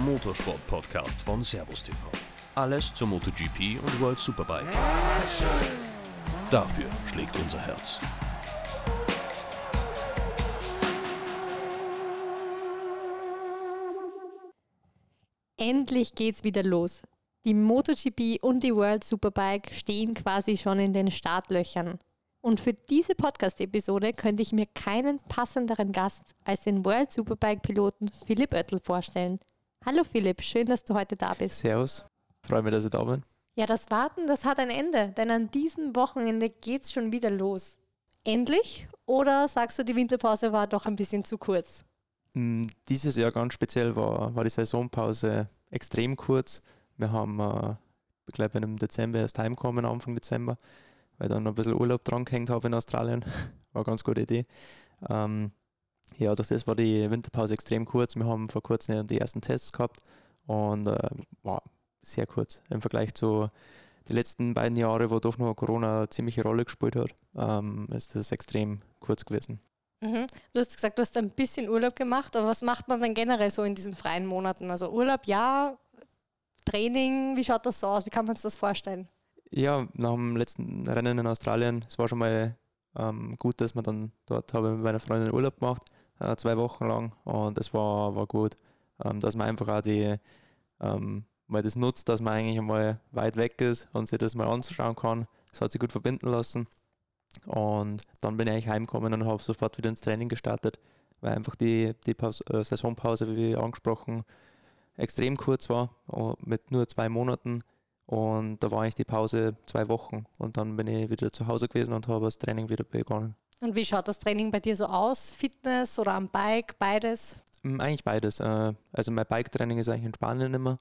Motorsport-Podcast von Servus TV. Alles zur MotoGP und World Superbike. Dafür schlägt unser Herz. Endlich geht's wieder los. Die MotoGP und die World Superbike stehen quasi schon in den Startlöchern. Und für diese Podcast-Episode könnte ich mir keinen passenderen Gast als den World Superbike-Piloten Philipp Oettel vorstellen. Hallo Philipp, schön, dass du heute da bist. Servus, freue mich, dass ich da bin. Ja, das Warten, das hat ein Ende, denn an diesem Wochenende geht's schon wieder los. Endlich? Oder sagst du, die Winterpause war doch ein bisschen zu kurz? Mm, Dieses Jahr ganz speziell war, war die Saisonpause extrem kurz. Wir haben, äh, ich glaube, im Dezember erst heimgekommen, Anfang Dezember, weil ich dann noch ein bisschen Urlaub dran gehängt habe in Australien. War eine ganz gute Idee. Ähm, ja, durch das war die Winterpause extrem kurz. Wir haben vor kurzem die ersten Tests gehabt und äh, war sehr kurz im Vergleich zu den letzten beiden Jahren, wo doch noch Corona eine ziemliche Rolle gespielt hat, ähm, ist das extrem kurz gewesen. Mhm. Du hast gesagt, du hast ein bisschen Urlaub gemacht, aber was macht man dann generell so in diesen freien Monaten? Also Urlaub, ja, Training, wie schaut das so aus? Wie kann man sich das vorstellen? Ja, nach dem letzten Rennen in Australien, es war schon mal ähm, gut, dass man dann dort habe mit meiner Freundin Urlaub gemacht, äh, zwei Wochen lang und es war, war gut, ähm, dass man einfach auch die, ähm, mal das nutzt, dass man eigentlich einmal weit weg ist und sich das mal anschauen kann. Das hat sich gut verbinden lassen und dann bin ich eigentlich heimgekommen und habe sofort wieder ins Training gestartet, weil einfach die, die Pause, äh, Saisonpause, wie angesprochen, extrem kurz war, äh, mit nur zwei Monaten. Und da war eigentlich die Pause zwei Wochen. Und dann bin ich wieder zu Hause gewesen und habe das Training wieder begonnen. Und wie schaut das Training bei dir so aus? Fitness oder am Bike, beides? Mm, Eigentlich beides. Äh, Also mein Bike-Training ist eigentlich in Spanien immer.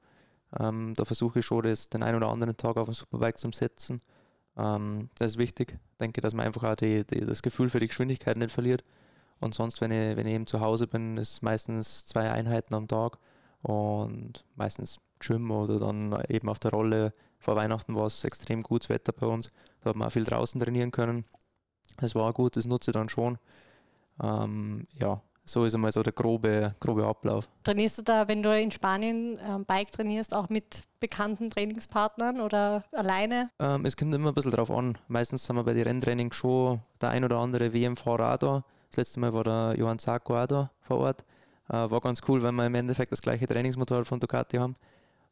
Ähm, Da versuche ich schon, das den einen oder anderen Tag auf ein Superbike zu setzen. Ähm, Das ist wichtig. Ich denke, dass man einfach auch die, die, das Gefühl für die Geschwindigkeit nicht verliert. Und sonst, wenn ich, wenn ich eben zu Hause bin, ist meistens zwei Einheiten am Tag und meistens Gym oder dann eben auf der Rolle. Vor Weihnachten war es extrem gutes Wetter bei uns. Da hat man auch viel draußen trainieren können. Das war gut, das nutze ich dann schon. Ähm, ja, so ist einmal so der grobe, grobe Ablauf. Trainierst du da, wenn du in Spanien ähm, Bike trainierst, auch mit bekannten Trainingspartnern oder alleine? Ähm, es kommt immer ein bisschen drauf an. Meistens sind wir bei den Renntraining schon der ein oder andere WM-Fahrer da. Das letzte Mal war der Johann Zarco auch da vor Ort. Äh, war ganz cool, weil wir im Endeffekt das gleiche Trainingsmotorrad von Ducati haben.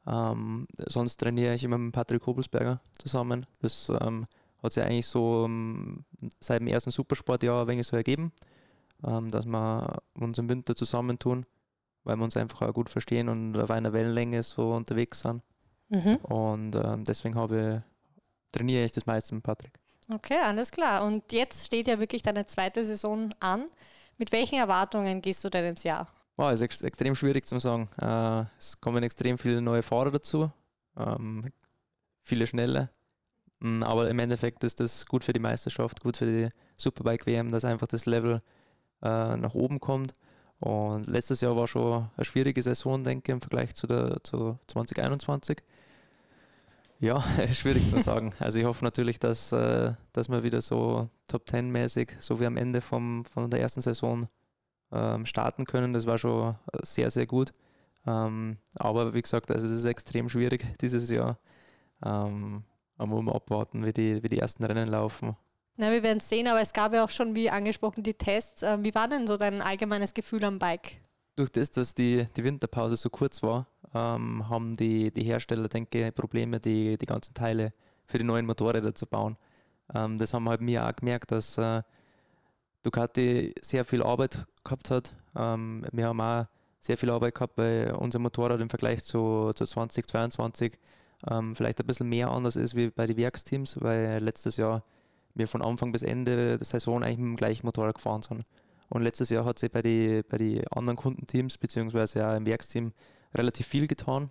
Ähm, sonst trainiere ich immer mit Patrick Hobelsberger zusammen. Das ähm, hat sich eigentlich so ähm, seit dem ersten Supersportjahr ein wenig so ergeben, ähm, dass wir uns im Winter zusammentun, weil wir uns einfach auch gut verstehen und auf einer Wellenlänge so unterwegs sind. Mhm. Und ähm, deswegen habe ich, trainiere ich das meiste mit Patrick. Okay, alles klar. Und jetzt steht ja wirklich deine zweite Saison an. Mit welchen Erwartungen gehst du denn ins Jahr? Wow, ist ex extrem schwierig zu sagen. Äh, es kommen extrem viele neue Fahrer dazu, ähm, viele schnelle. Mm, Aber im Endeffekt ist das gut für die Meisterschaft, gut für die Superbike WM, dass einfach das Level äh, nach oben kommt. Und letztes Jahr war schon eine schwierige Saison, denke ich, im Vergleich zu der zu 2021. Ja, schwierig zu sagen. Also ich hoffe natürlich, dass, äh, dass wir wieder so Top 10 mäßig, so wie am Ende vom, von der ersten Saison ähm, starten können. Das war schon sehr, sehr gut. Ähm, aber wie gesagt, also es ist extrem schwierig dieses Jahr. Ähm, man muss mal abwarten, wie die, wie die ersten Rennen laufen. Na, wir werden es sehen, aber es gab ja auch schon, wie angesprochen, die Tests. Ähm, wie war denn so dein allgemeines Gefühl am Bike? Durch das, dass die, die Winterpause so kurz war, ähm, haben die, die Hersteller, denke ich, Probleme, die, die ganzen Teile für die neuen Motorräder zu bauen. Ähm, das haben wir halt mir auch gemerkt, dass äh, Ducati sehr viel Arbeit gehabt hat. Ähm, wir haben auch sehr viel Arbeit gehabt, weil unser Motorrad im Vergleich zu, zu 2022 ähm, vielleicht ein bisschen mehr anders ist wie bei den Werksteams, weil letztes Jahr wir von Anfang bis Ende der Saison eigentlich mit dem gleichen Motorrad gefahren sind. Und letztes Jahr hat sich bei den bei die anderen Kundenteams, beziehungsweise auch im Werksteam, relativ viel getan.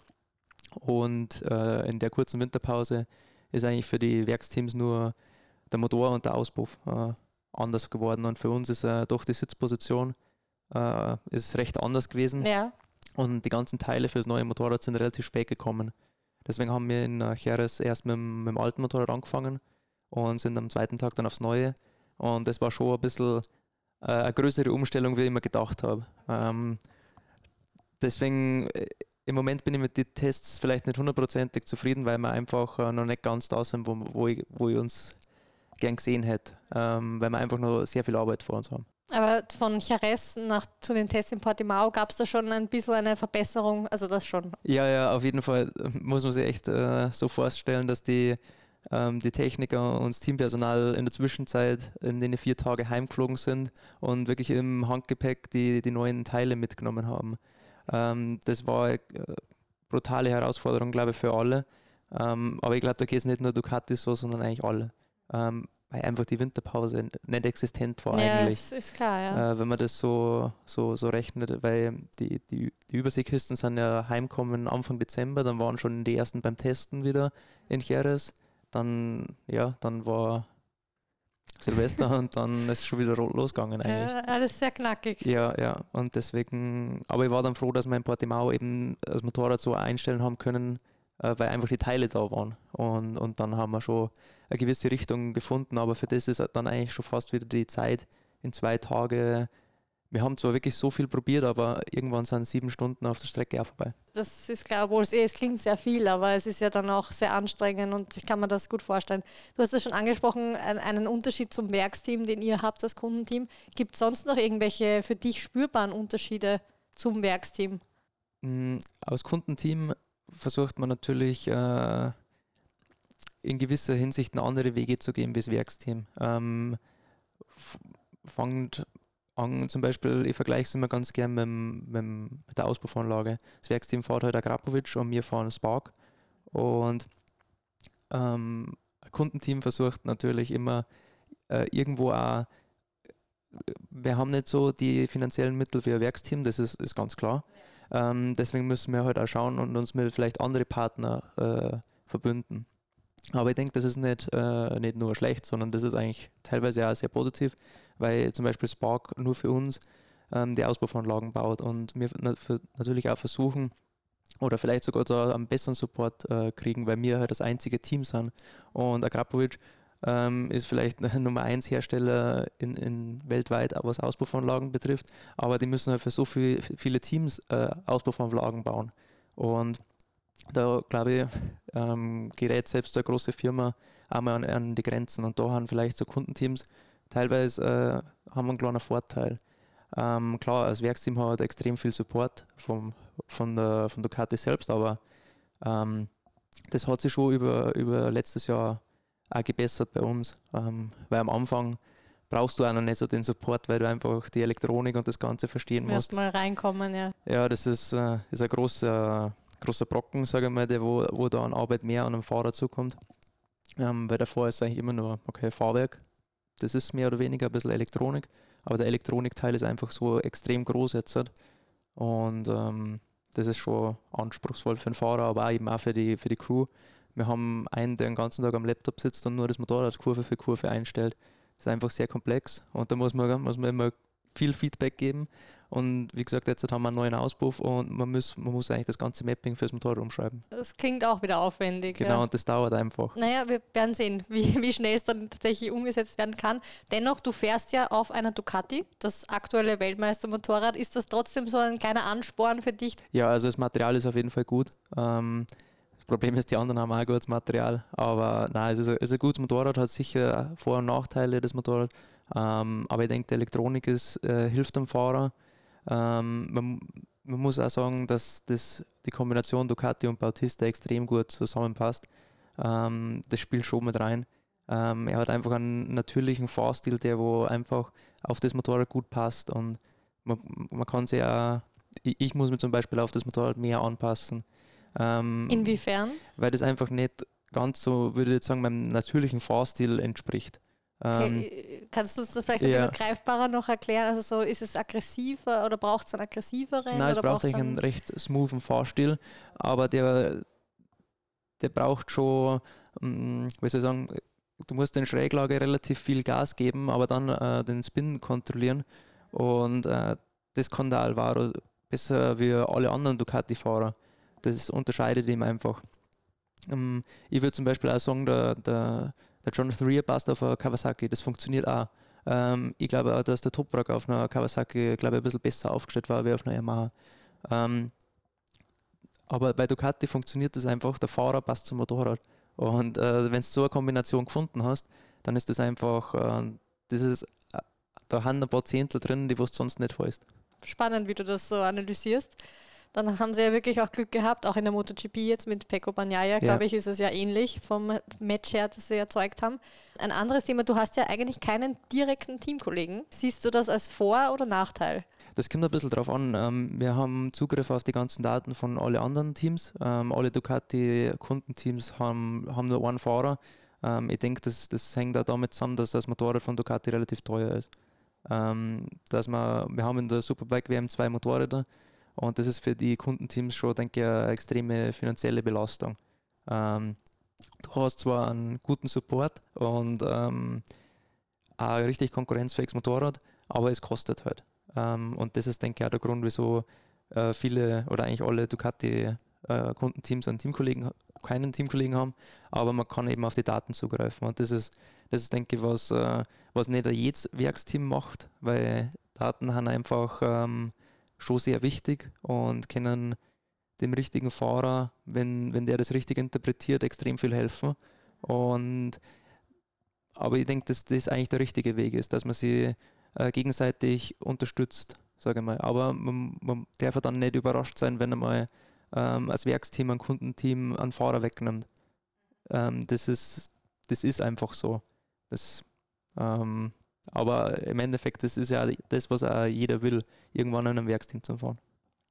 Und äh, in der kurzen Winterpause ist eigentlich für die Werksteams nur der Motor und der Auspuff äh, anders geworden. Und für uns ist äh, doch die Sitzposition äh, ist recht anders gewesen. Ja. Und die ganzen Teile für das neue Motorrad sind relativ spät gekommen. Deswegen haben wir in Jerez erst mit, dem- mit dem alten Motorrad angefangen und sind am zweiten Tag dann aufs neue. Und das war schon ein bisschen äh, eine größere Umstellung, wie ich mir gedacht habe. Ähm, deswegen äh, im Moment bin ich mit den Tests vielleicht nicht hundertprozentig zufrieden, weil wir einfach äh, noch nicht ganz da sind, wo, wo, ich, wo ich uns gern gesehen hätte, ähm, weil wir einfach noch sehr viel Arbeit vor uns haben. Aber von Jerez nach zu den Tests in Portimao gab es da schon ein bisschen eine Verbesserung, also das schon. Ja, ja, auf jeden Fall muss man sich echt äh, so vorstellen, dass die, ähm, die Techniker und das Teampersonal in der Zwischenzeit in den vier Tage heimgeflogen sind und wirklich im Handgepäck die, die neuen Teile mitgenommen haben. Ähm, das war eine brutale Herausforderung, glaube ich, für alle. Ähm, aber ich glaube, da geht es nicht nur Ducati so, sondern eigentlich alle. Ähm, weil einfach die Winterpause nicht existent war ja, eigentlich. Ja, ist klar, ja. Äh, wenn man das so, so, so rechnet, weil die, die, die Überseekisten sind ja heimgekommen Anfang Dezember, dann waren schon die ersten beim Testen wieder in Jerez. Dann, ja, dann war Silvester und dann ist schon wieder losgegangen eigentlich. Ja, alles sehr knackig. Ja, ja, und deswegen, aber ich war dann froh, dass wir in Portimao eben das Motorrad so einstellen haben können, weil einfach die Teile da waren. Und, und dann haben wir schon eine gewisse Richtung gefunden, aber für das ist dann eigentlich schon fast wieder die Zeit in zwei Tage. Wir haben zwar wirklich so viel probiert, aber irgendwann sind sieben Stunden auf der Strecke auch vorbei. Das ist klar, obwohl es, eh, es klingt sehr viel, aber es ist ja dann auch sehr anstrengend und ich kann mir das gut vorstellen. Du hast es schon angesprochen, einen Unterschied zum Werksteam, den ihr habt als Kundenteam. Gibt es sonst noch irgendwelche für dich spürbaren Unterschiede zum Werksteam? Mm, aus Kundenteam versucht man natürlich äh, in gewisser Hinsicht andere Wege zu gehen wie das Werksteam. Ähm, fangt an, zum Beispiel, ich vergleiche es immer ganz gern mit, mit, mit, der Auspuffanlage. Das Werksteam fährt halt Akrapovic und wir fahren Spark. Und ähm, ein Kundenteam versucht natürlich immer äh, irgendwo auch, wir haben nicht so die finanziellen Mittel für ein Werksteam, das ist, ist ganz klar. Ähm, deswegen müssen wir halt auch schauen und uns mit vielleicht andere Partner äh, verbünden. Aber ich denke, das ist nicht, äh, nicht nur schlecht, sondern das ist eigentlich teilweise auch sehr positiv, weil zum Beispiel Spark nur für uns ähm, die Auspuffanlagen baut und wir natürlich auch versuchen, oder vielleicht sogar da einen besseren Support äh, kriegen, weil wir halt das einzige Team sind. Und Akrapovic ähm, ist vielleicht Nummer 1 Hersteller in, in weltweit, was Auspuffanlagen betrifft, aber die müssen halt für so viel, viele Teams äh, Auspuffanlagen bauen. Und da glaube ich, ähm, gerät selbst eine große Firma einmal an, an, die Grenzen und da haben vielleicht so Kundenteams teilweise äh, haben einen kleinen Vorteil. Ähm, klar, als Werksteam hat extrem viel Support vom, von, der, von Ducati selbst, aber ähm, das hat sich schon über, über letztes Jahr auch gebessert bei uns, ähm, weil am Anfang brauchst du auch noch nicht so den Support, weil du einfach die Elektronik und das Ganze verstehen musst. Erst mal reinkommen, ja. Ja, das ist, äh, ist ein großer großer Brocken, sage ich mal, der, wo, wo da an Arbeit mehr an einem Fahrer zukommt. Ähm, weil davor ist eigentlich immer nur, okay, Fahrwerk, das ist mehr oder weniger ein bisschen Elektronik, aber der Elektronikteil ist einfach so extrem groß jetzt. Und ähm, das ist schon anspruchsvoll für den Fahrer, aber auch eben auch für die, für die Crew. Wir haben einen, der den ganzen Tag am Laptop sitzt und nur das Motorrad Kurve für Kurve einstellt. Das ist einfach sehr komplex und da muss man, muss man immer viel Feedback geben und wie gesagt, jetzt haben wir einen neuen Auspuff und man muss, man muss eigentlich das ganze Mapping fürs Motorrad umschreiben. Das klingt auch wieder aufwendig. Genau, ja. und das dauert einfach. Naja, wir werden sehen, wie, wie schnell es dann tatsächlich umgesetzt werden kann. Dennoch, du fährst ja auf einer Ducati, das aktuelle Weltmeistermotorrad. Ist das trotzdem so ein kleiner Ansporn für dich? Ja, also das Material ist auf jeden Fall gut. Ähm, Problem ist, die anderen haben auch gutes Material. Aber nein, es ist ein, es ist ein gutes Motorrad, hat sicher Vor- und Nachteile, das Motorrad. Ähm, aber ich denke, die Elektronik ist, äh, hilft dem Fahrer. Ähm, man, man, muss auch sagen, dass das, die Kombination Ducati und Bautista extrem gut zusammenpasst. Ähm, das spielt schon mit rein. Ähm, er hat einfach einen natürlichen Fahrstil, der wo einfach auf das Motorrad gut passt und man, man kann sich auch, ich, ich muss mir zum Beispiel auf das Motorrad mehr anpassen. Ähm, Inwiefern? Weil das einfach nicht ganz so, würde ich jetzt sagen, meinem natürlichen Fahrstil entspricht. Okay. Ähm, äh, Kannst du uns das vielleicht ein ja. bisschen greifbarer noch erklären? Also so, ist es aggressiver oder braucht es einen aggressiveren? Nein, es braucht eigentlich einen recht smoothen Fahrstil, aber der, der braucht schon, ähm, wie soll ich sagen, du musst in Schräglage relativ viel Gas geben, aber dann äh, den Spin kontrollieren und äh, das kann der Alvaro besser wie alle anderen Ducati-Fahrer. Das unterscheidet ihm einfach. Ähm, ich würde zum Beispiel auch sagen, der, der der Jonathan Rear passt auf Kawasaki, das funktioniert auch. Ähm, ich glaube auch, dass der Toprak auf einer Kawasaki glaube ich, ein bisschen besser aufgestellt war wie auf einer Yamaha. Ähm, aber bei Ducati funktioniert das einfach, der Fahrer passt zum Motorrad. Und äh, wenn du so eine Kombination gefunden hast, dann ist das einfach, äh, das ist, äh, da haben ein paar Zehntel drin, die du sonst nicht hast. Spannend, wie du das so analysierst. Dann haben sie ja wirklich auch Glück gehabt, auch in der MotoGP jetzt mit Pecco Bagnaia, glaube ich, ist es ja ähnlich vom Match her, das sie erzeugt haben. Ein anderes Thema, du hast ja eigentlich keinen direkten Teamkollegen. Siehst du das als Vor- oder Nachteil? Das kommt ein bisschen drauf an. Ähm, wir haben Zugriff auf die ganzen Daten von allen anderen Teams. Ähm, alle Ducati-Kundenteams haben, haben nur einen Fahrer. Ähm, ich denke, das, das hängt auch damit zusammen, dass das Motorrad von Ducati relativ teuer ist. dass wir, wir haben in der Superbike WM zwei Motorräder und das ist für die Kundenteams schon, denke ich, eine extreme finanzielle Belastung. Ähm, du hast zwar einen guten Support und ähm, ein richtig konkurrenzfähiges Motorrad, aber es kostet halt. Ähm, und das ist, denke ich, auch der Grund, wieso äh, viele oder eigentlich alle Ducati-Kundenteams äh, Teamkollegen, keinen Teamkollegen haben, aber man kann eben auf die Daten zugreifen. Und das ist, das ist denke ich, was, äh, was nicht jedes Werksteam macht, weil Daten haben einfach ähm, schon sehr wichtig und können dem richtigen Fahrer, wenn, wenn der das richtig interpretiert, extrem viel helfen. Und aber ich denke, dass das eigentlich der richtige Weg ist, dass man sie äh, gegenseitig unterstützt, sage ich mal. Aber man, man darf dann nicht überrascht sein, wenn er mal ähm, als Werksteam, ein Kundenteam einen Fahrer wegnimmt. Ähm, das, ist, das ist einfach so. Das, ähm, aber im Endeffekt, das ist ja das, was auch jeder will, irgendwann in einem Werksteam zu fahren.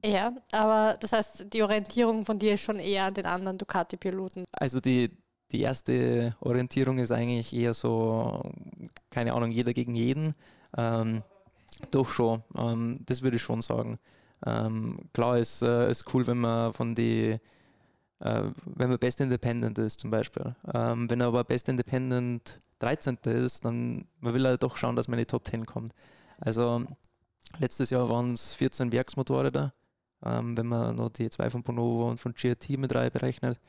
Ja, aber das heißt, die Orientierung von dir ist schon eher an den anderen Ducati-Piloten. Also die, die erste Orientierung ist eigentlich eher so, keine Ahnung, jeder gegen jeden. Ähm, doch schon, ähm, das würde ich schon sagen. Ähm, klar ist äh, ist cool, wenn man von die äh, wenn man Best Independent ist zum Beispiel. Ähm, wenn er aber Best Independent 13. ist, dann man will er doch schauen, dass man in die Top 10 kommt. Also letztes Jahr waren es 14 Werksmotorräder, ähm, wenn man noch die zwei von Bonovo und von GRT mit rein berechnet.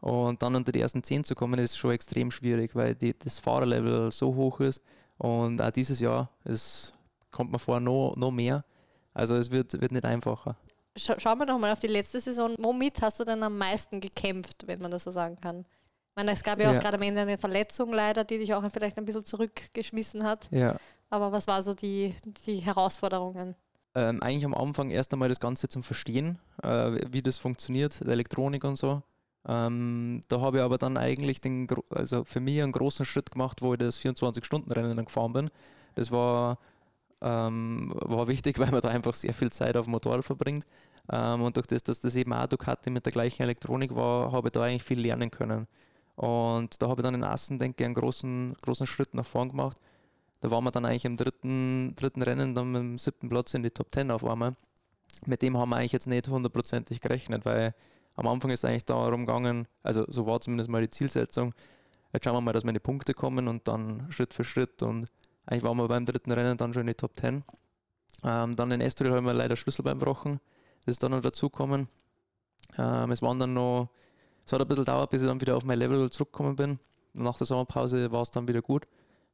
Und dann unter die ersten 10 zu kommen, ist schon extrem schwierig, weil die, das Fahrerlevel so hoch ist. Und auch dieses Jahr ist, kommt man vor noch, noch mehr. Also es wird, wird nicht einfacher. Scha schauen wir nochmal auf die letzte Saison. Womit hast du denn am meisten gekämpft, wenn man das so sagen kann? Ich meine, es gab ja, ja. auch gerade am Ende eine Verletzung leider, die dich auch vielleicht ein bisschen zurückgeschmissen hat. Ja. Aber was war so die, die Herausforderungen? Ähm, eigentlich am Anfang erst einmal das Ganze zum Verstehen, äh, wie das funktioniert, Elektronik und so. Ähm, da habe ich aber dann eigentlich den, also für mich einen großen Schritt gemacht, wo ich das 24-Stunden-Rennen dann gefahren bin. Das war, ähm, war wichtig, weil man da einfach sehr viel Zeit auf dem Motorrad verbringt. Ähm, und durch das, dass das eben auch Ducati mit der gleichen Elektronik war, habe ich da eigentlich viel lernen können. Und da habe ich dann in Assen, denke ich, einen großen, großen Schritt nach vorn gemacht. Da waren wir dann eigentlich im dritten, dritten Rennen, dann mit dem siebten Platz in die Top 10 auf einmal. Mit dem haben wir eigentlich jetzt nicht hundertprozentig gerechnet, weil am Anfang ist eigentlich darum gegangen, also so war zumindest mal die Zielsetzung, jetzt schauen wir mal, dass die Punkte kommen und dann Schritt für Schritt und eigentlich waren wir beim dritten Rennen dann schon in die Top 10. Ähm, dann in Estoril haben wir leider Schlüsselbein gebrochen, das ist dann noch dazugekommen. Ähm, es waren dann noch es hat ein bisschen gedauert, bis ich dann wieder auf mein Level zurückgekommen bin. Nach der Sommerpause war es dann wieder gut.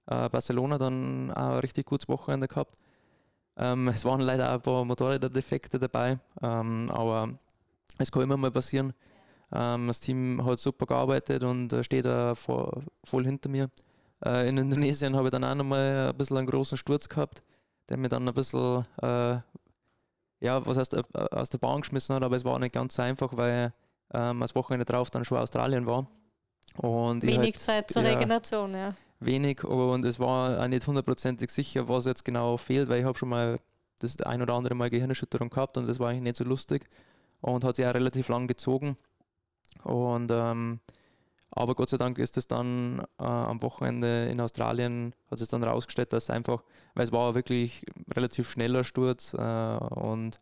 Äh, Barcelona dann auch ein richtig gutes Wochenende gehabt. Ähm, es waren leider auch ein paar Motorräder-Defekte dabei, ähm, aber es kann immer mal passieren. Ähm, das Team hat super gearbeitet und äh, steht da vor, voll hinter mir. Äh, in Indonesien habe ich dann auch nochmal ein bisschen einen großen Sturz gehabt, der mir dann ein bisschen, äh, ja, was heißt, äh, aus der Bahn geschmissen hat, aber es war nicht ganz einfach, weil ähm, das Wochenende drauf dann schon Australien war. Und wenig halt, Zeit zur ja, Regeneration, ja. Wenig und es war auch nicht hundertprozentig sicher, was jetzt genau fehlt, weil ich habe schon mal das ein oder andere Mal Gehirnerschütterung gehabt und das war eigentlich nicht so lustig und hat sich auch relativ lang gezogen. Und ähm, aber Gott sei Dank ist es dann äh, am Wochenende in Australien, hat es dann rausgestellt, dass einfach, weil es war wirklich relativ schneller Sturz äh, und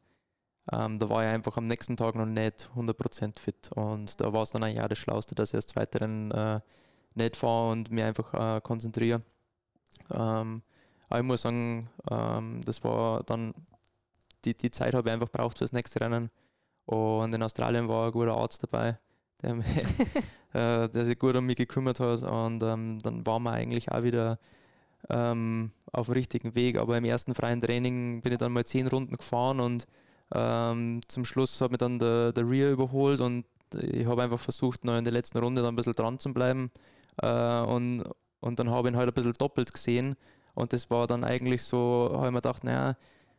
ähm, da war ich einfach am nächsten Tag noch nicht 100% fit. Und da war es dann eigentlich auch das Schlauste, dass ich als weiteren äh, nicht fahre und mir einfach äh, konzentriere. Ähm, aber ich muss sagen, ähm, das war dann, die, die Zeit habe ich einfach braucht für das nächste Rennen. Und in Australien war ein guter Arzt dabei, der, mich, äh, der sich gut um mich gekümmert hat. Und ähm, dann waren wir eigentlich auch wieder ähm, auf dem richtigen Weg, aber im ersten freien Training bin ich dann mal zehn Runden gefahren und Ähm, zum Schluss hat mir dann der, der Rear überholt und ich habe einfach versucht, noch in der letzten Runde dann ein bisschen dran zu bleiben. Äh, und, und dann habe ich ihn halt ein bisschen doppelt gesehen. Und das war dann eigentlich so, habe ich mir gedacht, naja,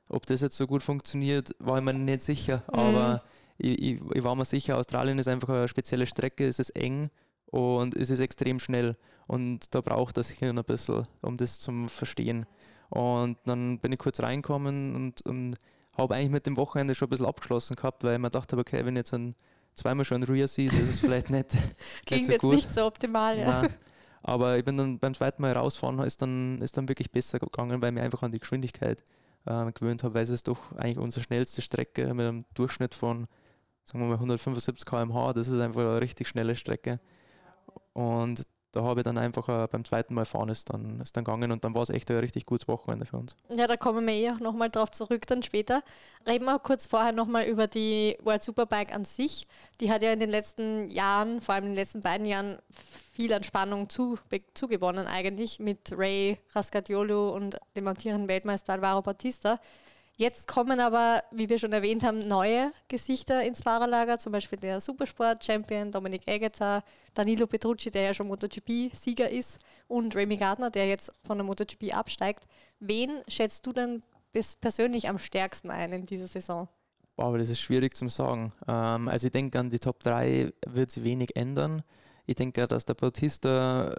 ob das jetzt so gut funktioniert, war ich mir nicht sicher. Mhm. Aber ich, ich, ich, war mir sicher, Australien ist einfach eine spezielle Strecke, es ist eng und es ist extrem schnell. Und da braucht das Hirn ein bisschen, um das zu verstehen. Und dann bin ich kurz reinkommen und, und habe eigentlich mit dem Wochenende schon ein bisschen abgeschlossen gehabt, weil ich mir dachte, okay, wenn ich jetzt ein, zweimal schon ein Rear sehe, das ist vielleicht nicht, Klingt nicht so jetzt gut. nicht so optimal, ja. Nein. Aber ich bin dann beim zweiten Mal rausfahren, ist dann, ist dann wirklich besser gegangen, weil ich mich einfach an die Geschwindigkeit äh, gewöhnt habe, weil es ist doch eigentlich unsere schnellste Strecke mit einem Durchschnitt von, sagen wir mal, 175 km/h. Das ist einfach eine richtig schnelle Strecke. Und da habe ich dann einfach äh, beim zweiten Mal fahren ist dann, ist dann gegangen und dann war es echt ein richtig gutes Wochenende für uns. Ja, da kommen wir eh auch nochmal drauf zurück dann später. Reden wir kurz vorher nochmal über die World Superbike an sich. Die hat ja in den letzten Jahren, vor allem in den letzten beiden Jahren, viel an Spannung zu, zugewonnen eigentlich mit Ray Rascatiolo und dem amtierenden Weltmeister Alvaro Bautista. Jetzt kommen aber, wie wir schon erwähnt haben, neue Gesichter ins Fahrerlager, zum Beispiel der Supersport-Champion Dominik Egeter, Danilo Petrucci, der ja schon MotoGP-Sieger ist, und Remy Gardner, der jetzt von der MotoGP absteigt. Wen schätzt du denn bis persönlich am stärksten ein in dieser Saison? Boah, aber das ist schwierig zu sagen. Ähm, also ich denke, an die Top 3 wird sich wenig ändern. Ich denke, dass der Bautista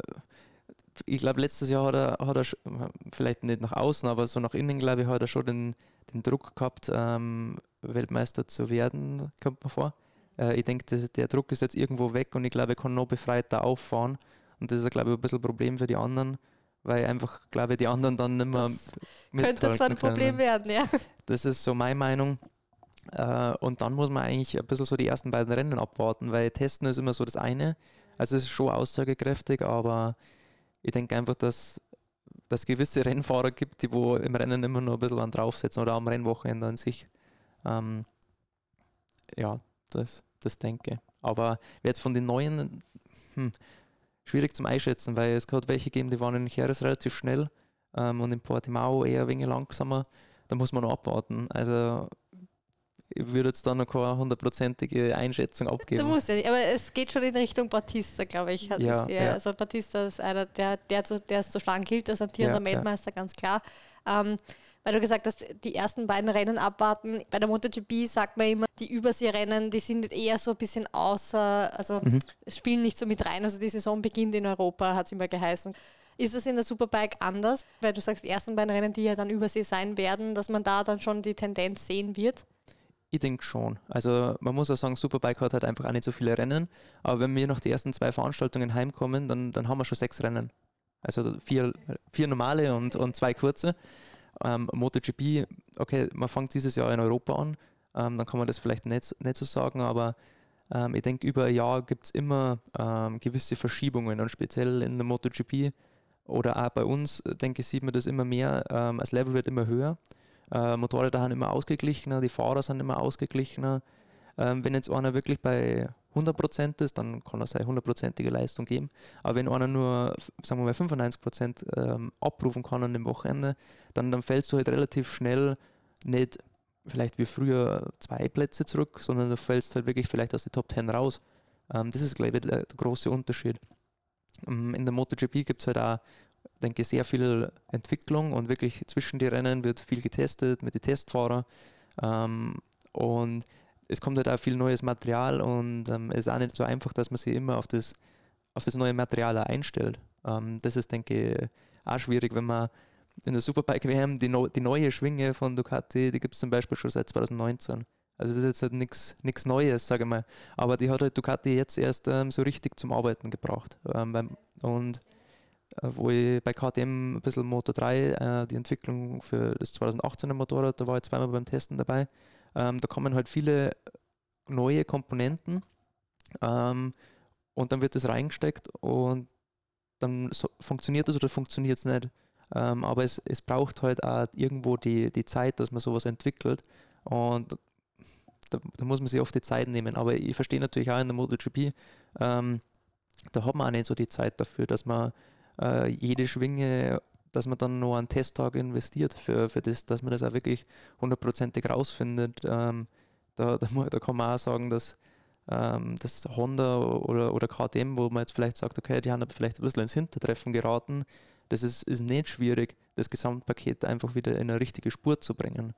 ich glaube, letztes Jahr hat er, hat er vielleicht nicht nach außen, aber so nach innen, glaube ich, hat er schon den, den Druck gehabt, ähm, Weltmeister zu werden, kommt mir vor. Äh, ich denke, der Druck ist jetzt irgendwo weg und ich glaube, er kann noch befreiter auffahren. Und das ist, glaube ich, ein bisschen ein Problem für die anderen, weil einfach, glaube ich, die anderen dann nicht mehr das Könnte zwar ein Problem können. werden, ja. Das ist so meine Meinung. Äh, und dann muss man eigentlich ein bisschen so die ersten beiden Rennen abwarten, weil Testen ist immer so das eine. Also es ist schon aussagekräftig, aber ich denke einfach, dass dass es gewisse Rennfahrer gibt, die wo im Rennen immer noch ein bisschen an draufsetzen oder am Rennwochenende an sich. Ähm, ja, das, das denke. Aber jetzt von den neuen, hm, schwierig zum Einschätzen, weil es gerade welche geben, die waren in Jerez relativ schnell ähm, und in Portimao eher ein wenig langsamer. Da muss man noch abwarten. Also ich würde jetzt da noch keine hundertprozentige Einschätzung abgeben. Du musst ja nicht, aber es geht schon in Richtung Batista, glaube ich. Ja, ja. Also Batista ist einer, der, der, zu, der es zu schlagen gilt, als amtierender ja, Weltmeister, ganz klar. Ähm, weil du gesagt hast, die ersten beiden Rennen abwarten. Bei der MotoGP sagt man immer, die Überseerennen, die sind eher so ein bisschen außer, also mhm. spielen nicht so mit rein. Also die Saison beginnt in Europa, hat es immer geheißen. Ist es in der Superbike anders? Weil du sagst, die ersten beiden Rennen, die ja dann Übersee sein werden, dass man da dann schon die Tendenz sehen wird? Ich denke schon. Also man muss auch sagen, Superbike hat halt einfach auch nicht so viele Rennen. Aber wenn wir nach die ersten zwei Veranstaltungen heimkommen, dann, dann haben wir schon sechs Rennen. Also vier, vier normale und, und zwei kurze. Ähm, MotoGP, okay, man fängt dieses Jahr in Europa an. Ähm, dann kann man das vielleicht nicht, nicht so sagen, aber ähm, ich denke, über ein Jahr gibt es immer ähm, gewisse Verschiebungen und speziell in der MotoGP oder auch bei uns, denke ich, sieht man das immer mehr. Ähm, das Level wird immer höher. Äh, Motorräder sind immer ausgeglichener, die Fahrer sind immer ausgeglichener. Ähm, wenn jetzt einer wirklich bei 100% ist, dann kann er seine 100%ige Leistung geben. Aber wenn einer nur, sagen wir mal, 95% ähm, abrufen kann an dem Wochenende, dann, dann fällst du halt relativ schnell nicht vielleicht wie früher zwei Plätze zurück, sondern du fällst halt wirklich vielleicht aus den Top 10 raus. Ähm, das ist, glaube ich, der, der große Unterschied. Ähm, in der MotoGP gibt es halt auch denke sehr viel Entwicklung und wirklich zwischen die Rennen wird viel getestet mit den Testfahrern. Ähm, und es kommt halt auch viel neues Material und ähm, es ist auch nicht so einfach, dass man sich immer auf das, auf das neue Material einstellt. Ähm, das ist, denke ich, auch schwierig, wenn man in der Superbike WM die, no die neue Schwinge von Ducati, die gibt es zum Beispiel schon seit 2019. Also das ist jetzt halt nichts Neues, sage ich mal. Aber die hat halt Ducati jetzt erst ähm, so richtig zum Arbeiten gebracht. Ähm, und wo ich bei KTM ein bisschen Moto 3, äh, die Entwicklung für das 2018er Motorrad, da war ich zweimal beim Testen dabei. Ähm, da kommen halt viele neue Komponenten ähm, und dann wird das reingesteckt und dann funktioniert es oder funktioniert es nicht. Ähm, aber es, es braucht halt auch irgendwo die, die Zeit, dass man sowas entwickelt und da, da muss man sich oft die Zeit nehmen. Aber ich verstehe natürlich auch in der MotoGP, da hat man auch nicht so die Zeit dafür, dass man äh, jede Schwinge dass man dann noch einen Testtag investiert für, für das, dass man das auch wirklich hundertprozentig rausfindet. Ähm, da, da, da, kann man auch sagen, dass ähm, das Honda oder, oder KTM, wo man jetzt vielleicht sagt, okay, die haben vielleicht ein bisschen ins Hintertreffen geraten, das ist, ist nicht schwierig, das Gesamtpaket einfach wieder in eine richtige Spur zu bringen.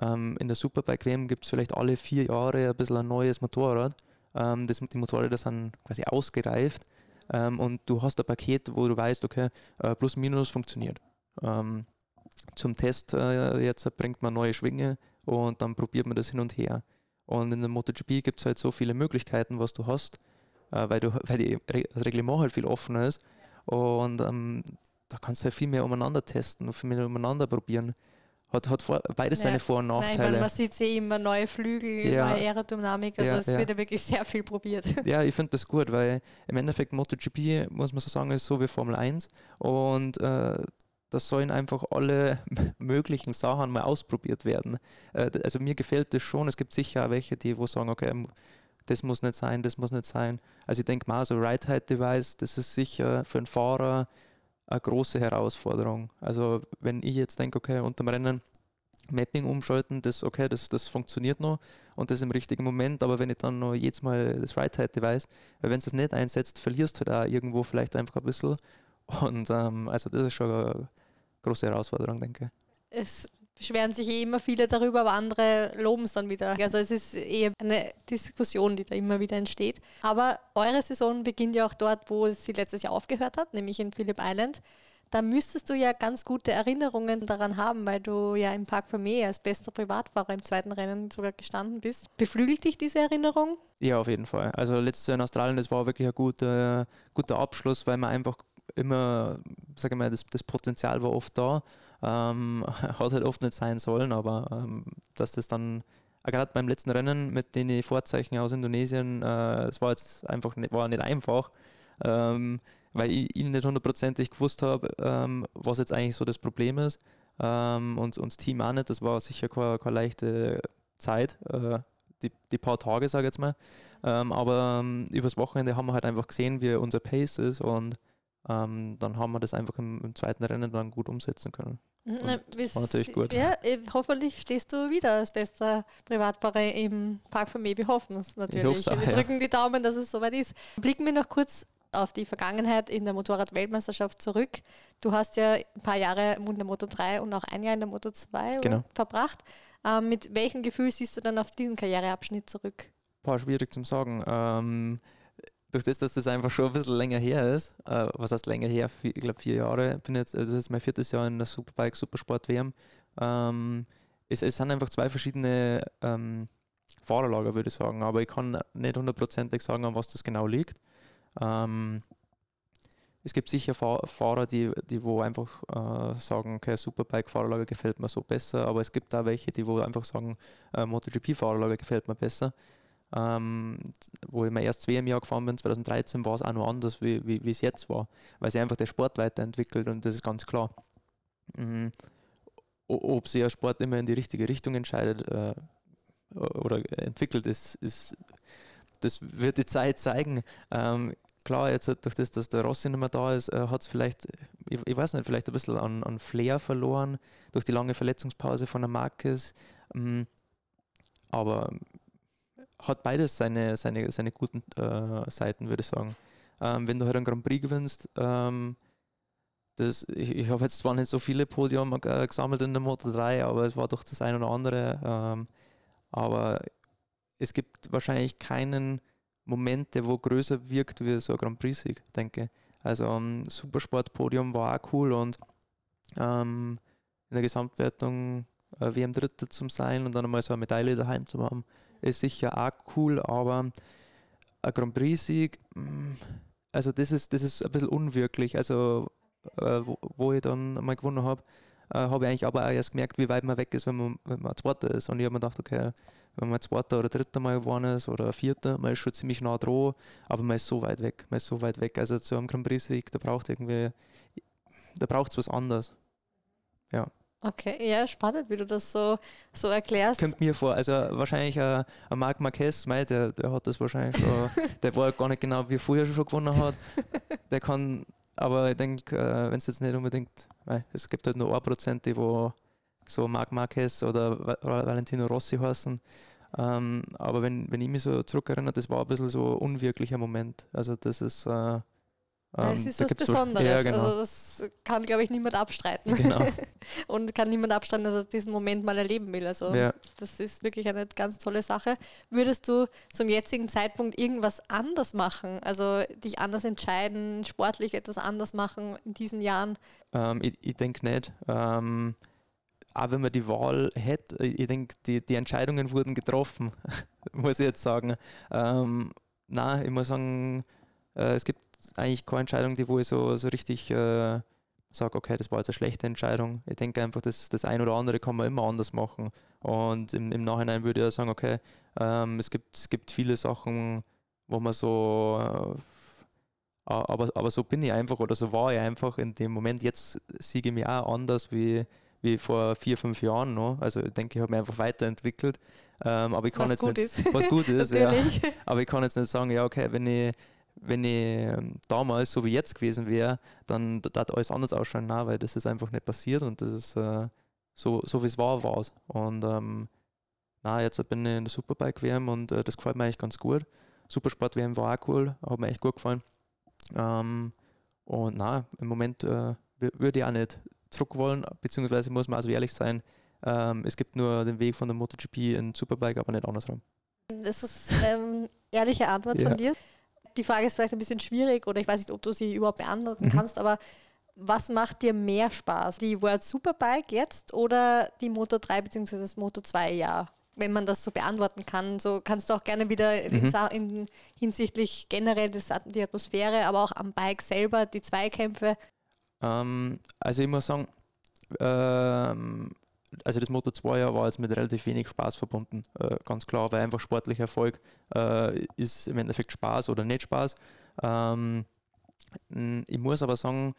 Ähm, in der Superbike WM gibt es vielleicht alle vier Jahre ein bisschen ein neues Motorrad. Ähm, das, die Motorräder sind quasi ausgereift ähm, und du hast ein Paket, wo du weißt, okay, äh, plus minus funktioniert. Ähm, zum Test äh, jetzt bringt man neue Schwinge und dann probiert man das hin und her. Und in der MotoGP gibt es halt so viele Möglichkeiten, was du hast, äh, weil, du, weil die, das Reglement halt viel offener ist. Und ähm, da kannst du halt viel mehr umeinander testen und viel mehr umeinander probieren. Hat, hat vor, beides ja. seine Vor- und Nachteile. Nein, meine, man sieht eh immer neue Flügel, ja. neue Aerodynamik, also ja, es wird ja wirklich sehr viel probiert. Ja, ich finde das gut, weil im Endeffekt MotoGP, muss man so sagen, ist so wie Formel 1 und äh, das sollen einfach alle möglichen Sachen mal ausprobiert werden. Äh, also mir gefällt das schon. Es gibt sicher auch welche, die wo sagen, okay, das muss nicht sein, das muss nicht sein. Also ich denke mal, so Ride-Height-Device, das ist sicher für einen Fahrer eine große Herausforderung. Also wenn ich jetzt denke, okay, unterm Rennen Mapping umschalten, das okay, das, das funktioniert noch und das im richtigen Moment, aber wenn ich dann noch jedes Mal das Ride-Height-Device, weil wenn es das nicht einsetzt, verlierst du halt auch irgendwo vielleicht einfach ein bisschen. Und ähm, also das ist schon eine große Herausforderung, denke ich. Es beschweren sich eh immer viele darüber, aber andere loben es dann wieder. Also es ist eher eine Diskussion, die da immer wieder entsteht. Aber eure Saison beginnt ja auch dort, wo sie letztes Jahr aufgehört hat, nämlich in Phillip Island. Da müsstest du ja ganz gute Erinnerungen daran haben, weil du ja im Park Vermeer als bester Privatfahrer im zweiten Rennen sogar gestanden bist. Beflügelt dich diese Erinnerung? Ja, auf jeden Fall. Also letztes Jahr in Australien, das war wirklich ein guter, guter Abschluss, weil man einfach immer, sage ich mal, das, das Potenzial war oft da. Ähm, hat halt oft nicht sein sollen, aber ähm, dass das dann äh, gerade beim letzten Rennen mit den Vorzeichen aus Indonesien, äh, es war jetzt einfach nicht, war nicht einfach, ähm, weil ich ihnen nicht hundertprozentig gewusst habe, ähm, was jetzt eigentlich so das Problem ist. Ähm, und, und das Team auch nicht, das war sicher keine, keine leichte Zeit, äh, die, die paar Tage, sage ich jetzt mal. Ähm, aber ähm, übers Wochenende haben wir halt einfach gesehen, wie unser Pace ist und ähm, dann haben wir das einfach im, im, zweiten Rennen dann gut umsetzen können. Das war natürlich gut. Ja, äh, hoffentlich stehst du wieder als bester Privatfahrer im Park von Maybe hoffen es natürlich. Auch, wir drücken ja. die Daumen, dass es soweit ist. Blicken wir noch kurz auf die Vergangenheit in der Motorrad-Weltmeisterschaft zurück. Du hast ja ein paar Jahre in der Moto 3 und auch ein Jahr in der Moto 2 genau. verbracht. Ähm, mit welchem Gefühl siehst du dann auf diesen Karriereabschnitt zurück? War schwierig zu sagen. Ähm, durch das, dass das einfach schon ein bisschen länger her ist, äh, was heißt länger her, ich glaube vier Jahre, bin jetzt, also das ist mein viertes Jahr in der Superbike Supersport WM, ähm, es, es sind einfach zwei verschiedene ähm, Fahrerlager, würde ich sagen, aber ich kann nicht hundertprozentig sagen, an was das genau liegt. Ähm, es gibt sicher Fahrer, die, die wo einfach äh, sagen, okay, Superbike-Fahrerlager gefällt mir so besser, aber es gibt auch welche, die wo einfach sagen, äh, MotoGP-Fahrerlager gefällt mir besser. Ähm, wo ich mein erstes WM-Jahr gefahren bin, 2013, war es auch noch anders, wie, wie, es jetzt war, weil sich einfach der Sport weiterentwickelt und das ist ganz klar. Mhm. Ob sich der Sport immer in die richtige Richtung entscheidet äh, oder entwickelt, ist, ist, das wird die Zeit zeigen. Ähm, klar, jetzt durch das, dass der Rossi nicht mehr da ist, äh, hat es vielleicht, ich, ich, weiß nicht, vielleicht ein bisschen an, an Flair verloren durch die lange Verletzungspause von der Marquez. Ähm, aber hat beides seine, seine, seine guten äh, Seiten, würde ich sagen. Ähm, wenn du halt einen Grand Prix gewinnst, ähm, das, ich, ich habe jetzt zwar nicht so viele Podium äh, gesammelt in der Moto 3, aber es war doch das ein oder andere. Ähm, aber es gibt wahrscheinlich keinen Moment, der wo größer wirkt wie so ein Grand Prix-Sieg, denke Also um, ähm, Supersport-Podium war auch cool und ähm, in der Gesamtwertung äh, WM Dritter zum sein und dann einmal so eine Medaille daheim zu haben, ist sicher auch cool, aber ein Grand Prix-Sieg, mm, also das ist, das ist ein bisschen unwirklich. Also, äh, wo, wo, ich dann mal gewonnen habe, äh, habe ich eigentlich aber auch erst gemerkt, wie weit man weg ist, wenn man, wenn man Zweiter ist. Und ich habe mir gedacht, okay, wenn man Zweiter oder Dritter mal gewonnen ist oder Vierter, man ist schon ziemlich nah dran, aber man ist so weit weg, man ist so weit weg. Also zu einem Grand Prix-Sieg, da braucht irgendwie, da braucht es was anderes. Ja. Okay, ja, spannend, wie du das so, so erklärst. Kommt mir vor, also wahrscheinlich ein, ein Marc Marquez, mei, der, der hat das wahrscheinlich schon, der war gar nicht genau, wie er vorher schon gewonnen hat. Der kann aber ich denke, äh, wenn es jetzt nicht unbedingt, weil es gibt halt nur 1%, die wo so Marc Marquez oder Valentino Rossi heißen. Ähm, aber wenn, wenn ich mich so zurückerinnere, das war ein bisschen so ein unwirklicher Moment. Also das ist äh, das ähm, ist da was Besonderes. So, ja, genau. Also das kann, glaube ich, niemand abstreiten. Genau. und kann niemand abstreiten, dass er diesen Moment mal erleben will. Also ja. das ist wirklich eine ganz tolle Sache. Würdest du zum jetzigen Zeitpunkt irgendwas anders machen? Also dich anders entscheiden, sportlich etwas anders machen in diesen Jahren? Ähm, ich ich denke nicht. Ähm, auch wenn man die Wahl hätte, ich denke, die, die Entscheidungen wurden getroffen, muss ich jetzt sagen. Ähm, nein, ich muss sagen, äh, es gibt eigentlich keine Entscheidung, die wo ich so, so richtig äh, sage, okay, das war jetzt eine schlechte Entscheidung. Ich denke einfach, dass das ein oder andere kann man immer anders machen. Und im, im Nachhinein würde ich sagen, okay, ähm, es, gibt, es gibt viele Sachen, wo man so, äh, aber, aber so bin ich einfach oder so war ich einfach in dem Moment. Jetzt siege ich mich auch anders wie, wie vor vier, fünf Jahren noch. Also ich denke, ich habe mich einfach weiterentwickelt. Ähm, aber ich kann was jetzt gut nicht, ist. was gut ist, ja. Aber ich kann jetzt nicht sagen, ja, okay, wenn ich wenn ich ähm, damals so wie jetzt gewesen wäre, dann hat alles anders ausschauen, nein, weil das ist einfach nicht passiert und das ist äh, so, so wie es war, war es. Und ähm, na, jetzt bin ich in der Superbike-WM und äh, das gefällt mir eigentlich ganz gut. Supersport-WM war auch cool, hat mir echt gut gefallen. Ähm, und na, im Moment äh, würde ich auch nicht zurück wollen, beziehungsweise muss man also ehrlich sein, ähm, es gibt nur den Weg von der MotoGP in Superbike, aber nicht andersrum. Das ist ähm, ehrliche Antwort ja. von dir die Frage ist vielleicht ein bisschen schwierig oder ich weiß nicht, ob du sie überhaupt beantworten mhm. kannst, aber was macht dir mehr Spaß? Die World Superbike jetzt oder die Moto 3 bzw. das Moto 2 Jahr? Wenn man das so beantworten kann, so kannst du auch gerne wieder mhm. in, in, hinsichtlich generell des, die Atmosphäre, aber auch am Bike selber, die Zweikämpfe. Ähm, also ich muss sagen, ähm, also das Moto 2 Jahr war jetzt mit relativ wenig Spaß verbunden, äh, ganz klar, weil einfach sportlicher Erfolg äh, ist im Endeffekt Spaß oder nicht Spaß. Ähm, ich muss aber sagen,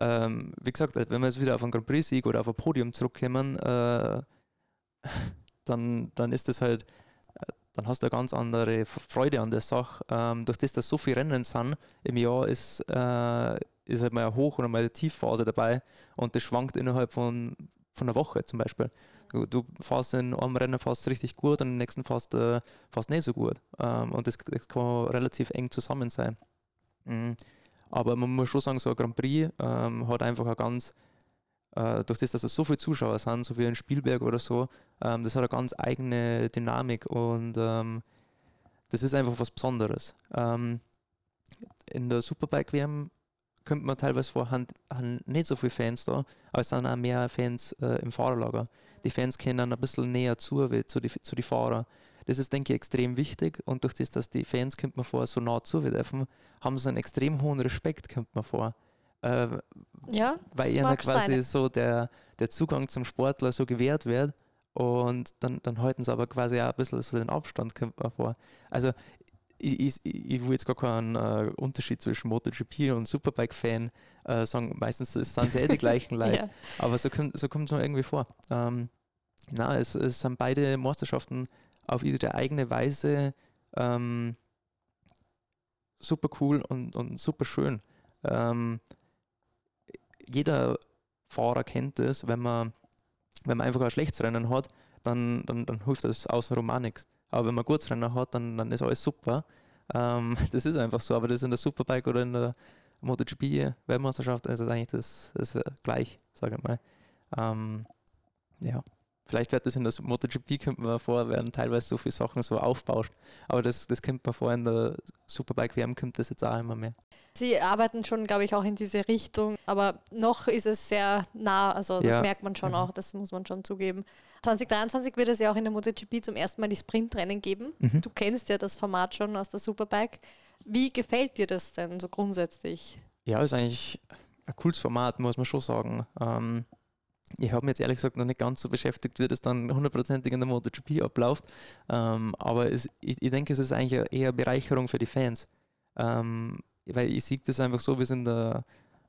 ähm, wie gesagt, wenn wir jetzt wieder auf einen Grand Prix-Sieg oder auf ein Podium zurückkommen, äh, dann, dann ist das halt, äh, dann hast du eine ganz andere Freude an der Sache. Ähm, durch das, dass so viele Rennen sind im Jahr, ist, äh, ist halt mal eine Hoch- und mal eine Tiefphase dabei und das schwankt innerhalb von von einer Woche zum Beispiel. Du, du fährst in einem Rennen fast richtig gut und im nächsten fast, äh, fast nicht so gut. Ähm, und das, das, kann relativ eng zusammen sein. Mhm. Aber man muss schon sagen, so ein Grand Prix ähm, hat einfach eine ganz, äh, durch das, dass es so viele Zuschauer sind, so wie in Spielberg oder so, ähm, das hat eine ganz eigene Dynamik und ähm, das ist einfach was Besonderes. Ähm, in der Superbike-WM könnte man teilweise vor, haben, nicht so viele Fans da, aber es sind auch mehr Fans äh, im Fahrerlager. Die Fans kennen ein bisschen näher zu, wie zu den zu die Fahrer. Das ist, denke ich, extrem wichtig und durch das, dass die Fans, kommt man vor, so nah zu dürfen, haben sie einen extrem hohen Respekt, kommt man vor. Äh, ja, weil ihnen quasi sein. so der, der Zugang zum Sportler so gewährt wird und dann, dann halten sie aber quasi auch ein bisschen so den Abstand, kommt man vor. Also ich, ich, ich will jetzt gar keinen äh, Unterschied zwischen MotoGP und Superbike-Fan äh, sagen. Meistens sind sie eh die gleichen Leute. ja. Aber so kommt so es mir irgendwie vor. Ähm, na, es, es sind beide Meisterschaften auf ihre eigene Weise ähm, super cool und, und super schön. Ähm, jeder Fahrer kennt es, wenn man, wenn man einfach ein schlechtes Rennen hat, dann, dann, dann hilft das außenrum auch nichts. Aber wenn man gutes Rennen hat, dann, dann ist alles super. Ähm, das ist einfach so. Aber das in der Superbike oder in der MotoGP-Weltmeisterschaft ist eigentlich das, das gleich, sage ich mal. Ähm, ja. Vielleicht wird das in der MotoGP, könnte man vor, werden teilweise so viele Sachen so aufbauscht. Aber das, das könnte man vor, in der Superbike-WM kommt das jetzt auch immer mehr. Sie arbeiten schon, glaube ich, auch in diese Richtung, aber noch ist es sehr nah, also das ja. merkt man schon mhm. auch, das muss man schon zugeben. 2023 wird es ja auch in der MotoGP zum ersten Mal die Sprintrennen geben. Mhm. Du kennst ja das Format schon aus der Superbike. Wie gefällt dir das denn so grundsätzlich? Ja, ist eigentlich ein cooles Format, muss man schon sagen. Ähm, ich habe mich jetzt ehrlich gesagt noch nicht ganz so beschäftigt, wie das dann hundertprozentig in der MotoGP abläuft. Ähm, aber es, ich, ich, denke, es ist eigentlich eher Bereicherung für die Fans. Ähm, weil ich sehe das einfach so, wie es in der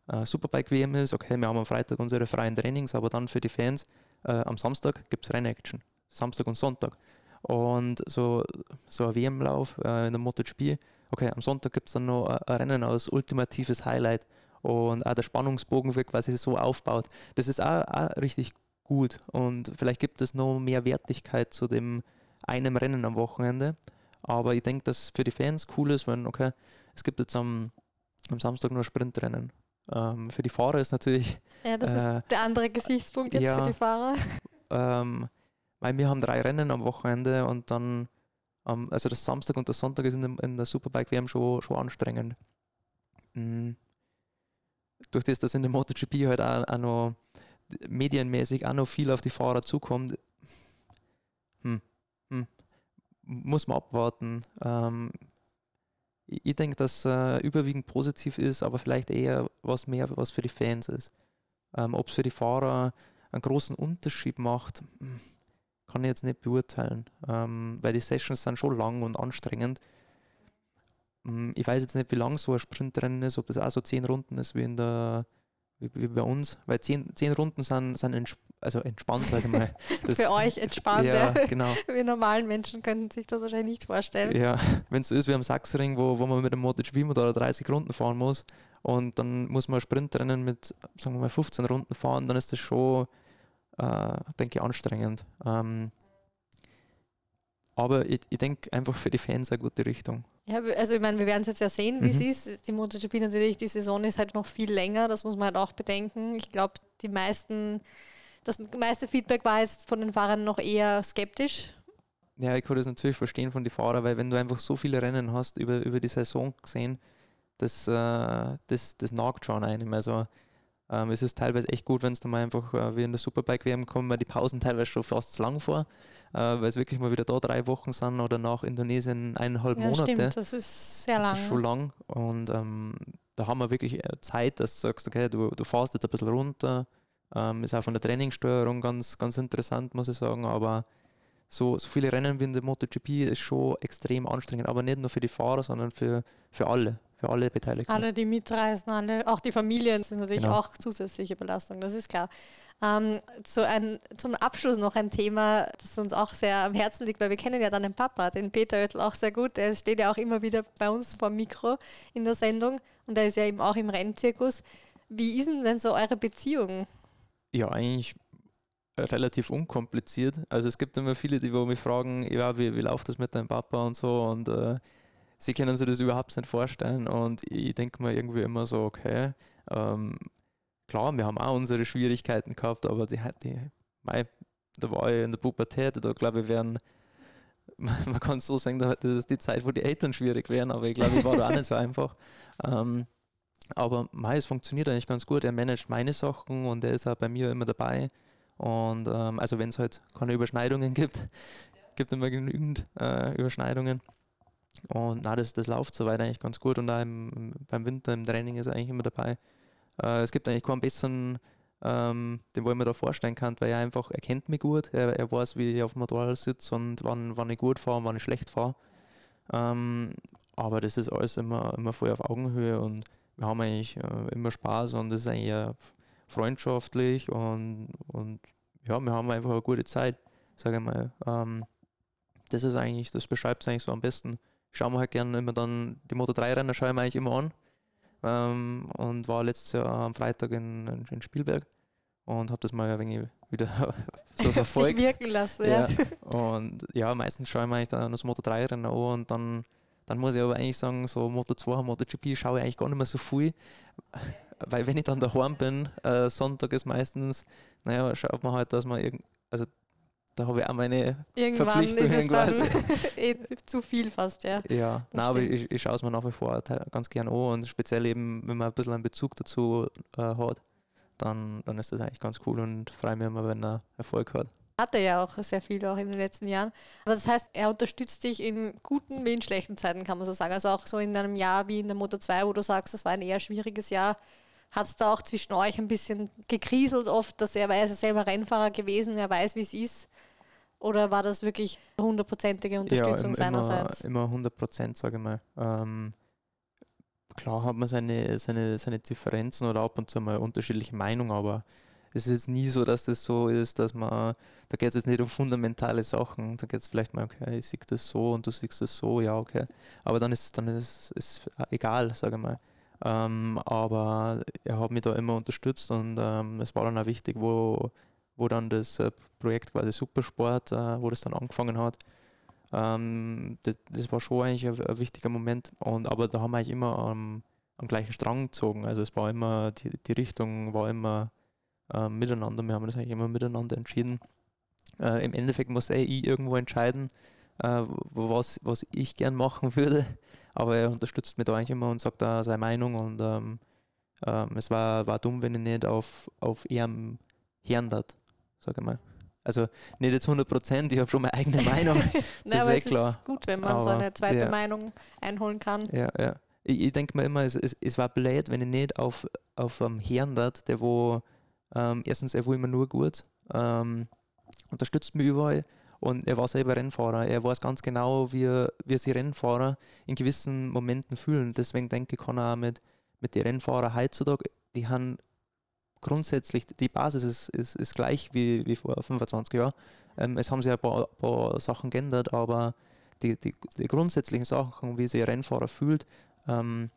äh, Superbike-WM ist. Okay, wir haben am Freitag unsere freien Trainings, aber dann für die Fans äh, am Samstag gibt es Rennaction. Samstag und Sonntag. Und so, so ein WM-Lauf äh, in der MotoGP, okay, am Sonntag gibt es dann noch ein, Rennen als ultimatives Highlight und auch der Spannungsbogen wird quasi so aufbaut. Das ist auch, auch richtig gut und vielleicht gibt es noch mehr Wertigkeit zu dem einem Rennen am Wochenende. Aber ich denke, dass für die Fans cool ist, wenn, okay, es gibt jetzt am, am Samstag nur Sprintrennen. Ähm, für die Fahrer ist natürlich. Ja, das äh, ist der andere Gesichtspunkt jetzt ja. für die Fahrer. Ähm, weil wir haben drei Rennen am Wochenende und dann, ähm, also das Samstag und der Sonntag ist in, dem, in der Superbike WM schon, schon anstrengend. Mhm. Durch das, dass in der MotoGP halt auch, auch noch medienmäßig auch noch viel auf die Fahrer zukommt, hm, hm, muss man abwarten. Ähm, ich, denke, dass äh, überwiegend positiv ist, aber vielleicht eher was mehr was für die Fans ist. Ähm, Ob es für die Fahrer einen großen Unterschied macht, hm, kann ich jetzt nicht beurteilen, ähm, weil die Sessions sind schon lang und anstrengend. Hm, Ich weiß jetzt nicht, wie lang so ein Sprintrennen ist, ob das auch so zehn Runden ist wie in der wie, wie bei uns, weil zehn, zehn Runden sind, sind entsp also entspannt, sage ich mal. Für euch entspannt. ja, genau. Wir normalen Menschen könnten sich das wahrscheinlich nicht vorstellen. Ja, wenn es so ist wie am Sachsring, wo, wo man mit dem MotoGP-Motor 30 Runden fahren muss und dann muss man Sprintrennen mit, sagen wir mal, 15 Runden fahren, dann ist das schon, äh, denke ich, anstrengend. Ähm, aber ich, ich denke einfach für die Fans eine gute Richtung. Ja, also ich meine, wir werden es jetzt ja sehen, wie Mhm. es ist. Die MotoGP natürlich, die Saison ist halt noch viel länger, das muss man halt auch bedenken. Ich glaube, die meisten, das meiste Feedback war jetzt von den Fahrern noch eher skeptisch. Ja, ich kann das natürlich verstehen von den Fahrern, weil wenn du einfach so viele Rennen hast über, über die Saison gesehen, das, äh, das, das nagt schon einem. Also ähm, es ist teilweise echt gut, wenn es dann mal einfach äh, wie in der Superbike WM kommen, weil die Pausen teilweise schon fast zu lang vor, weil es wirklich mal wieder da drei Wochen sind oder nach Indonesien eineinhalb Ja, Monate. stimmt, das ist sehr das lang. ist schon lang und ähm, da haben wir wirklich äh, Zeit, dass du sagst, okay, du, du fährst jetzt ein bisschen runter. Ähm, ist auch von der Trainingssteuerung ganz, ganz interessant, muss ich sagen, aber so, so viele Rennen wie in der MotoGP ist schon extrem anstrengend, aber nicht nur für die Fahrer, sondern für, für alle, für alle Beteiligten. Alle, die mitreisen, alle, auch die Familien sind natürlich Genau. auch zusätzliche Belastung, das ist klar. Ähm, zu ein, zum Abschluss noch ein Thema, das uns auch sehr am Herzen liegt, weil wir kennen ja deinen Papa, den Peter Oettel, auch sehr gut. Der steht ja auch immer wieder bei uns vor dem Mikro in der Sendung und er ist ja eben auch im Rennzirkus. Wie ist denn, denn so eure Beziehung? Ja, eigentlich relativ unkompliziert. Also es gibt immer viele, die wo mich fragen, ja, wie, wie läuft das mit deinem Papa und so und äh, sie können sich das überhaupt nicht vorstellen und ich denke mir irgendwie immer so, okay, ähm, klar, wir haben auch unsere Schwierigkeiten gehabt, aber die, die mei, da war ich in der Pubertät, da glaube ich, wären man kann es so sagen, da- das ist die Zeit, wo die Eltern schwierig wären, aber ich glaube, ich war da auch nicht so einfach. Ähm, aber mei, es funktioniert eigentlich ganz gut. Er managt meine Sachen und er ist auch bei mir immer dabei. Und ähm, also wenn es halt keine Überschneidungen gibt, gibt immer genügend äh, Überschneidungen. Und na, das, das läuft soweit eigentlich ganz gut und auch im, im- beim Winter im Training ist er eigentlich immer dabei. Äh, es gibt eigentlich keinen besseren, ähm, den wo ich mir da vorstellen kann, weil er einfach, er kennt mich gut, er, er weiß, wie ich auf dem Motorrad sitze und wann, wann ich gut fahre und wann ich schlecht fahre. Ähm, aber das ist alles immer, immer voll auf Augenhöhe und wir haben eigentlich äh, immer Spaß und es ist eigentlich äh, freundschaftlich und, und ja, wir haben einfach eine gute Zeit, sage ich mal. Ähm, das ist eigentlich, das beschreibt es eigentlich so am besten. Schauen wir halt gerne immer dann, die Moto 3 Rennen schaue ich mir eigentlich immer an. Ähm, und war letztes Jahr am Freitag in, in, Spielberg und habe das mal ein wenig wieder so verfolgt. wirken lassen, ja. Ja. Und ja, meistens schaue ich mir eigentlich dann das Moto 3 Rennen an und dann, dann muss ich aber eigentlich sagen, so Moto 2, MotoGP schaue ich eigentlich gar nicht mehr so viel. Weil wenn ich dann daheim bin, äh, Sonntag ist meistens, naja, schaut man halt, dass man irgend, also da habe ich auch meine, Irgendwann ist es Verpflichtungen dann eh zu viel fast, ja. ja, nein, aber ich, ich schaue es mir nach wie vor ganz gern an und speziell eben, wenn man ein bisschen einen Bezug dazu äh, hat, dann, dann ist das eigentlich ganz cool und freue mich immer, wenn er Erfolg hat. Hat er ja auch sehr viel auch in den letzten Jahren. Aber das heißt, er unterstützt dich in guten wie in schlechten Zeiten, kann man so sagen. Also auch so in einem Jahr wie in der Moto 2, wo du sagst, das war ein eher schwieriges Jahr. Hat es da auch zwischen euch ein bisschen gekriselt oft, dass er weiß, er ist selber Rennfahrer gewesen, er weiß, wie es ist? Oder war das wirklich hundertprozentige Unterstützung seinerseits? Immer, immer 100 Prozent, sage ich mal. Ähm, klar hat man seine, seine, seine Differenzen oder ab und zu mal unterschiedliche Meinungen, aber das ist jetzt nie so, dass das so ist, dass man, da geht es jetzt nicht um fundamentale Sachen, da geht es vielleicht mal, okay, ich sehe das so und du siehst das so, ja, okay. Aber dann ist dann ist es egal, sage ich mal. Ähm, aber er hat mich da immer unterstützt und ähm, es war dann auch wichtig, wo, wo dann das äh, Projekt quasi Supersport, äh, wo das dann angefangen hat. Ähm, das, das, war schon eigentlich ein, ein, wichtiger Moment. Und, aber da haben wir eigentlich immer am, am gleichen Strang gezogen. Also es war immer, die, die Richtung war immer äh, miteinander. Wir haben das eigentlich immer miteinander entschieden. Äh, Im Endeffekt muss eh ich irgendwo entscheiden, äh, was, was ich gern machen würde. Aber er unterstützt mich da eigentlich immer und sagt da seine Meinung. Und ähm, ähm, es war, war dumm, wenn ich nicht auf, auf ihrem Hirn dat, sage ich mal. Also nicht jetzt 100 Prozent, ich habe schon meine eigene Meinung. das aber ist eh klar. ist gut, wenn man aber so eine zweite ja. Meinung einholen kann. Ja, ja. Ich, ich denke mir immer, es, es, es, war blöd, wenn ich nicht auf, auf einem Herrn dat, der wo ähm, erstens, er will immer nur gut, ähm, unterstützt mich überall und er war selber Rennfahrer. Er weiß ganz genau, wie, wie sich Rennfahrer in gewissen Momenten fühlen. Deswegen denke ich, kann er auch mit, mit den Rennfahrern heutzutage, die haben grundsätzlich, die Basis ist, ist, ist gleich wie, wie vor 25 Jahren. Ähm, es haben sich ein paar, paar Sachen geändert, aber die, die, die, grundsätzlichen Sachen, wie sich ein Rennfahrer fühlt, ähm,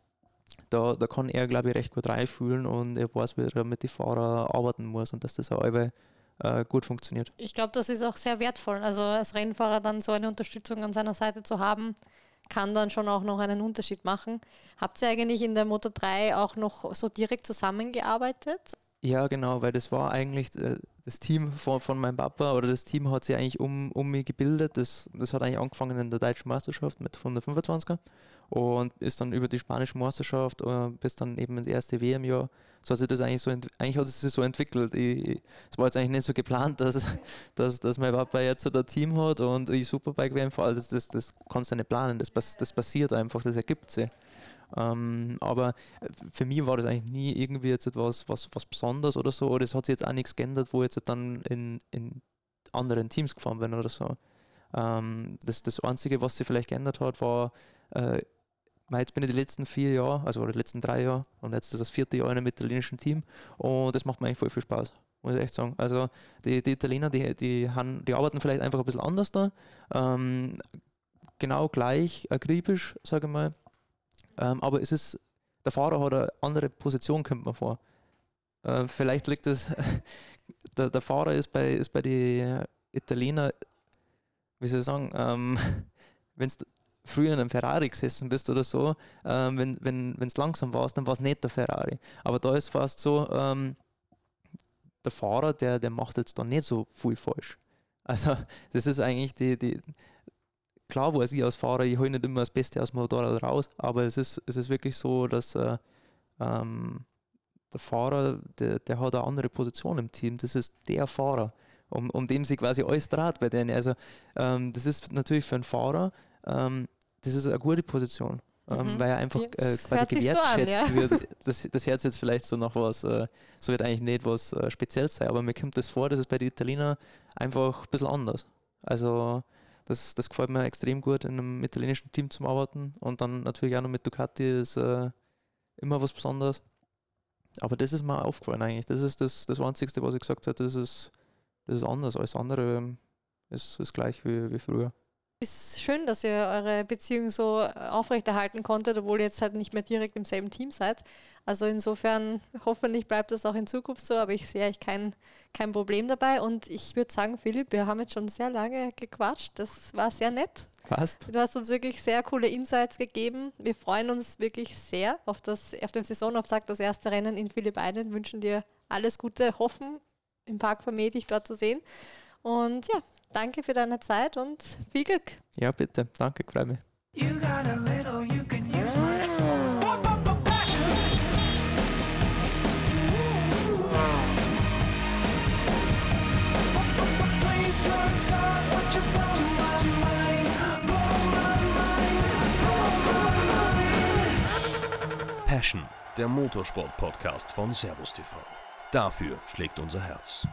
da, da kann er, glaube ich, recht gut reinfühlen und er weiß, wie er mit den Fahrern arbeiten muss und dass das auch äh, gut funktioniert. Ich glaube, das ist auch sehr wertvoll. Also als Rennfahrer dann so eine Unterstützung an seiner Seite zu haben, kann dann schon auch noch einen Unterschied machen. Habt ihr eigentlich in der Moto 3 auch noch so direkt zusammengearbeitet? Ja, genau, weil das war eigentlich äh, das Team von, von meinem Papa oder das Team hat sich eigentlich um, um mich gebildet. Das, das hat eigentlich angefangen in der deutschen Meisterschaft mit 125er und ist dann über die spanische Meisterschaft äh, bis dann eben ins erste WM-Jahr. So hat sich das eigentlich so eigentlich hat es sich so entwickelt. es war jetzt eigentlich nicht so geplant, dass, dass, dass mein Papa jetzt so ein Team hat und ich Superbike WM fahre. Also das, das, das kannst du nicht planen, das, das passiert einfach, das ergibt sich. Ähm, aber äh, für mich war das eigentlich nie irgendwie jetzt etwas was, was Besonderes oder so. Oder es hat sich jetzt auch nichts geändert, wo jetzt dann in, in anderen Teams gefahren bin oder so. Ähm, das, das Einzige, was sich vielleicht geändert hat, war, äh, jetzt bin ich die letzten vier Jahre, also die letzten drei Jahre und jetzt ist das vierte Jahr in einem italienischen Team und das macht mir eigentlich voll viel Spaß, muss ich echt sagen. Also die, die Italiener, die, die, haben, die arbeiten vielleicht einfach ein bisschen anders da, ähm, genau gleich akribisch, sage ich mal, ähm, aber es ist, der Fahrer hat eine andere Position, kommt man vor. Äh, vielleicht liegt es, der, der Fahrer ist bei, ist bei den Italienern, wie soll ich sagen, ähm, wenn es früher in einem Ferrari gesessen bist oder so, ähm, wenn es wenn, langsam war, dann war es nicht der Ferrari. Aber da ist fast so, ähm, der Fahrer, der, der macht jetzt da nicht so viel falsch. Also das ist eigentlich die, die, klar weiß ich als Fahrer, ich hole nicht immer das Beste aus dem Motorrad raus, aber es ist, es ist wirklich so, dass äh, ähm, der Fahrer, der, der hat eine andere Position im Team. Das ist der Fahrer, um, um dem sich quasi alles dreht bei denen. Also ähm, das ist natürlich für einen Fahrer, ähm, das ist eine gute Position. Ähm, mhm. weil er einfach äh, quasi gewertschätzt so an, ja. wird. Das, das hört jetzt vielleicht so nach was, äh, so wird eigentlich nicht was äh, Spezielles sein, aber mir kommt das vor, dass es bei den Italienern einfach ein bisschen anders. Also das, das gefällt mir extrem gut, in einem italienischen Team zu arbeiten. Und dann natürlich auch noch mit Ducati ist äh, immer was Besonderes. Aber das ist mir aufgefallen eigentlich. Das ist das, das Einzige, was ich gesagt habe, das ist, das ist anders. Alles andere ist, ist gleich wie, wie früher. Es ist schön, dass ihr eure Beziehung so aufrechterhalten konntet, obwohl ihr jetzt halt nicht mehr direkt im selben Team seid. Also insofern, hoffentlich bleibt das auch in Zukunft so, aber ich sehe eigentlich kein, kein Problem dabei. Und ich würde sagen, Philipp, wir haben jetzt schon sehr lange gequatscht. Das war sehr nett. Fast. Du hast uns wirklich sehr coole Insights gegeben. Wir freuen uns wirklich sehr auf, das, auf den Saisonauftakt, das erste Rennen in Philipp Island. Wünschen dir alles Gute, hoffen im Park Vermeer dich dort zu sehen. Und ja, danke für deine Zeit und viel Glück. Ja, bitte. Danke, freue mich. Passion, der Motorsport-Podcast von Servus TV. Dafür schlägt unser Herz.